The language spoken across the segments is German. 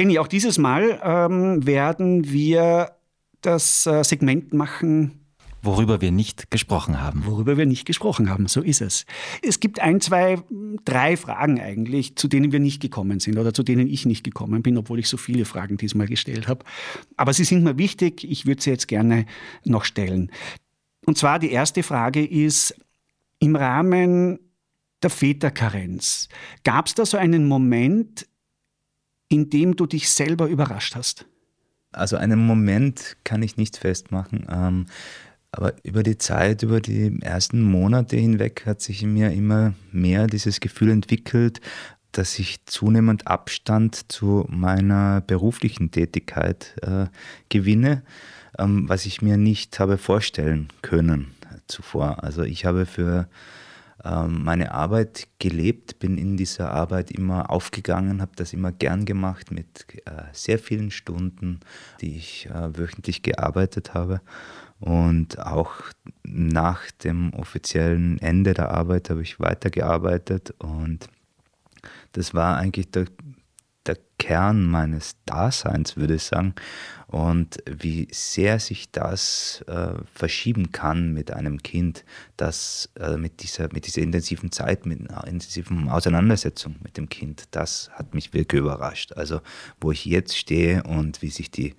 Benny, auch dieses Mal ähm, werden wir das äh, Segment machen, Worüber wir nicht gesprochen haben. Worüber wir nicht gesprochen haben, so ist es. Es gibt ein, zwei, drei Fragen eigentlich, zu denen wir nicht gekommen sind oder zu denen ich nicht gekommen bin, obwohl ich so viele Fragen diesmal gestellt habe. Aber sie sind mir wichtig, ich würde sie jetzt gerne noch stellen. Und zwar die erste Frage ist, im Rahmen der Väterkarenz, gab es da so einen Moment, in dem du dich selber überrascht hast? Also einen Moment kann ich nicht festmachen. Ähm, aber über die Zeit, über die ersten Monate hinweg hat sich in mir immer mehr dieses Gefühl entwickelt, dass ich zunehmend Abstand zu meiner beruflichen Tätigkeit äh, gewinne, ähm, was ich mir nicht habe vorstellen können zuvor. Also ich habe für meine Arbeit gelebt, bin in dieser Arbeit immer aufgegangen, habe das immer gern gemacht mit äh, sehr vielen Stunden, die ich äh, wöchentlich gearbeitet habe. Und auch nach dem offiziellen Ende der Arbeit habe ich weitergearbeitet und das war eigentlich der, der Kern meines Daseins, würde ich sagen. Und wie sehr sich das äh, verschieben kann mit einem Kind, das äh, mit, dieser, mit dieser intensiven Zeit, mit einer intensiven Auseinandersetzung mit dem Kind, das hat mich wirklich überrascht. Also wo ich jetzt stehe und wie sich die,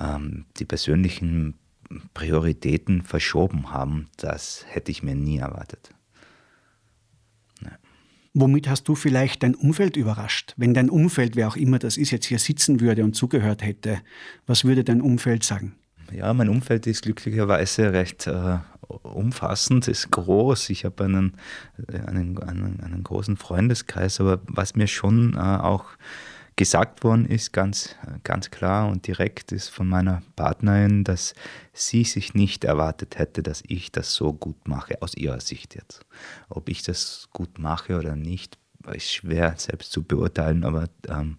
ähm, die persönlichen Prioritäten verschoben haben, das hätte ich mir nie erwartet. Womit hast du vielleicht dein Umfeld überrascht? Wenn dein Umfeld, wer auch immer das ist, jetzt hier sitzen würde und zugehört hätte, was würde dein Umfeld sagen? Ja, mein Umfeld ist glücklicherweise recht äh, umfassend, ist groß. Ich habe einen, einen, einen, einen, großen Freundeskreis, aber was mir schon äh, auch gesagt worden ist, ganz, ganz klar und direkt, ist von meiner Partnerin, dass sie sich nicht erwartet hätte, dass ich das so gut mache, aus ihrer Sicht jetzt. Ob ich das gut mache oder nicht, ist schwer selbst zu beurteilen, aber ähm,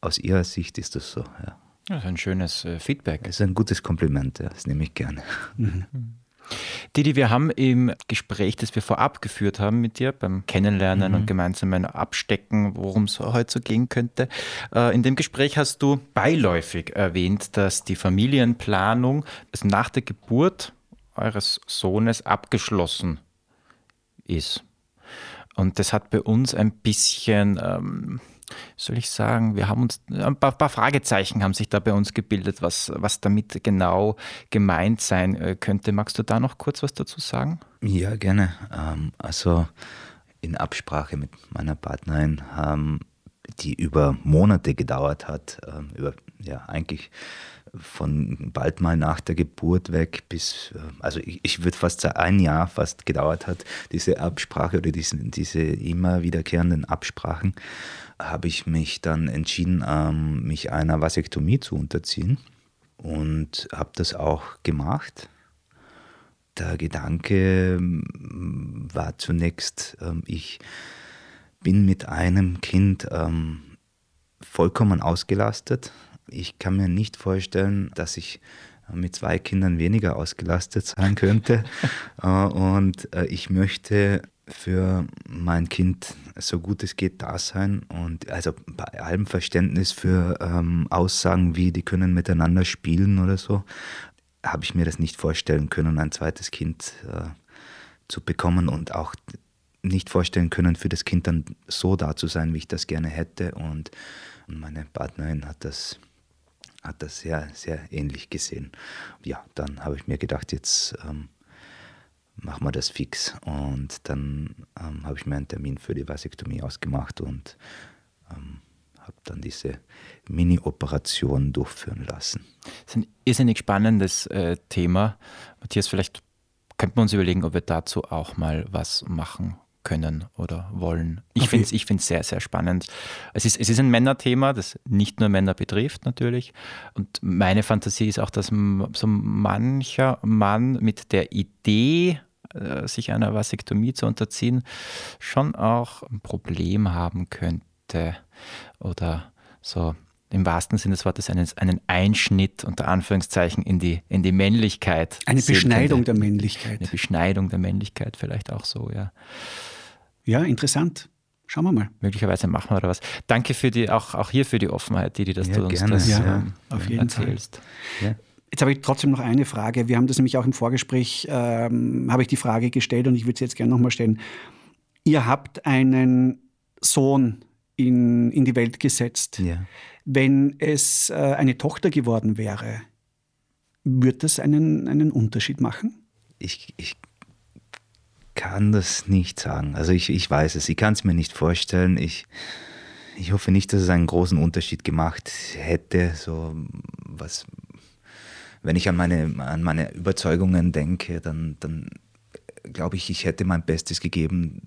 aus ihrer Sicht ist das so. Ja. Das ist ein schönes äh, Feedback. Das ist ein gutes Kompliment, ja, das nehme ich gerne. Mhm. Didi, wir haben im Gespräch, das wir vorab geführt haben mit dir, beim Kennenlernen mhm. und gemeinsamen Abstecken, worum es heute so gehen könnte, äh, in dem Gespräch hast du beiläufig erwähnt, dass die Familienplanung also nach der Geburt eures Sohnes abgeschlossen ist. Und das hat bei uns ein bisschen ähm, soll ich sagen, wir haben uns, ein paar, paar, Fragezeichen haben sich da bei uns gebildet, was, was damit genau gemeint sein äh, könnte. Magst du da noch kurz was dazu sagen? Ja, gerne. Ähm, also in Absprache mit meiner Partnerin, die über Monate gedauert hat, ähm, über ja eigentlich von bald mal nach der Geburt weg bis, äh, also ich, ich würde fast sagen, ein Jahr fast gedauert hat, diese Absprache oder diese, diese immer wiederkehrenden Absprachen habe ich mich dann entschieden, ähm, mich einer Vasektomie zu unterziehen und habe das auch gemacht. Der Gedanke ähm, war zunächst, ähm, ich bin mit einem Kind vollkommen ausgelastet. Ich kann mir nicht vorstellen, dass ich mit zwei Kindern weniger ausgelastet sein könnte. Äh, und äh, ich möchte für mein Kind so gut es geht da sein und also bei allem Verständnis für ähm, Aussagen wie, die können miteinander spielen oder so, habe ich mir das nicht vorstellen können, ein zweites Kind äh, zu bekommen und auch nicht vorstellen können, für das Kind dann so da zu sein, wie ich das gerne hätte. Und meine Partnerin hat das, hat das sehr, sehr ähnlich gesehen. Ja, dann habe ich mir gedacht, jetzt ähm, machen wir das fix. Und dann ähm, habe ich mir einen Termin für die Vasektomie ausgemacht und ähm, habe dann diese Mini-Operation durchführen lassen. Das ist ein irrsinnig spannendes äh, Thema. Matthias, vielleicht könnten wir uns überlegen, ob wir dazu auch mal was machen können oder wollen. Ich okay. finde es ich sehr, sehr spannend. Es ist, es ist ein Männerthema, das nicht nur Männer betrifft natürlich. Und meine Fantasie ist auch, dass so mancher Mann mit der Idee äh, sich einer Vasektomie zu unterziehen, schon auch ein Problem haben könnte oder so im wahrsten Sinne des Wortes einen, einen Einschnitt unter Anführungszeichen in die, in die Männlichkeit. Eine Beschneidung könnte. der Männlichkeit. Eine Beschneidung der Männlichkeit vielleicht auch so, ja. Ja, interessant. Schauen wir mal. Möglicherweise machen wir oder was. Danke für die, auch, auch hier für die Offenheit, die, die dass Ja, du uns gerne. das Ja, ähm, auf jeden erzählst. Ja. Jetzt habe ich trotzdem noch eine Frage. Wir haben das nämlich auch im Vorgespräch, ähm, habe ich die Frage gestellt und ich würde sie jetzt gerne nochmal stellen. Ihr habt einen Sohn in, in die Welt gesetzt. Ja. Wenn es äh, eine Tochter geworden wäre, würde das einen, einen Unterschied machen? Ich, ich kann das nicht sagen. Also ich, ich weiß es, ich kann es mir nicht vorstellen. Ich, ich hoffe nicht, dass es einen großen Unterschied gemacht hätte. So was, wenn ich an meine, an meine Überzeugungen denke, dann, dann glaube ich, ich hätte mein Bestes gegeben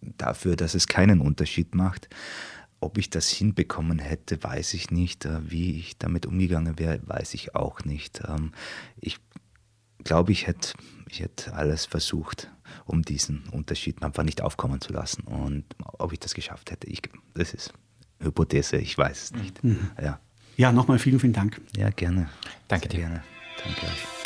dafür, dass es keinen Unterschied macht. Ob ich das hinbekommen hätte, weiß ich nicht. Äh, Wie ich damit umgegangen wäre, weiß ich auch nicht. Ähm, Ich glaube, ich hätte, ich hätte alles versucht, um diesen Unterschied einfach nicht aufkommen zu lassen. Und ob ich das geschafft hätte, ich, das ist Hypothese, ich weiß es nicht. Ja. Ja, nochmal vielen, vielen Dank. ja, gerne. Danke Sehr dir. Gerne. Danke euch.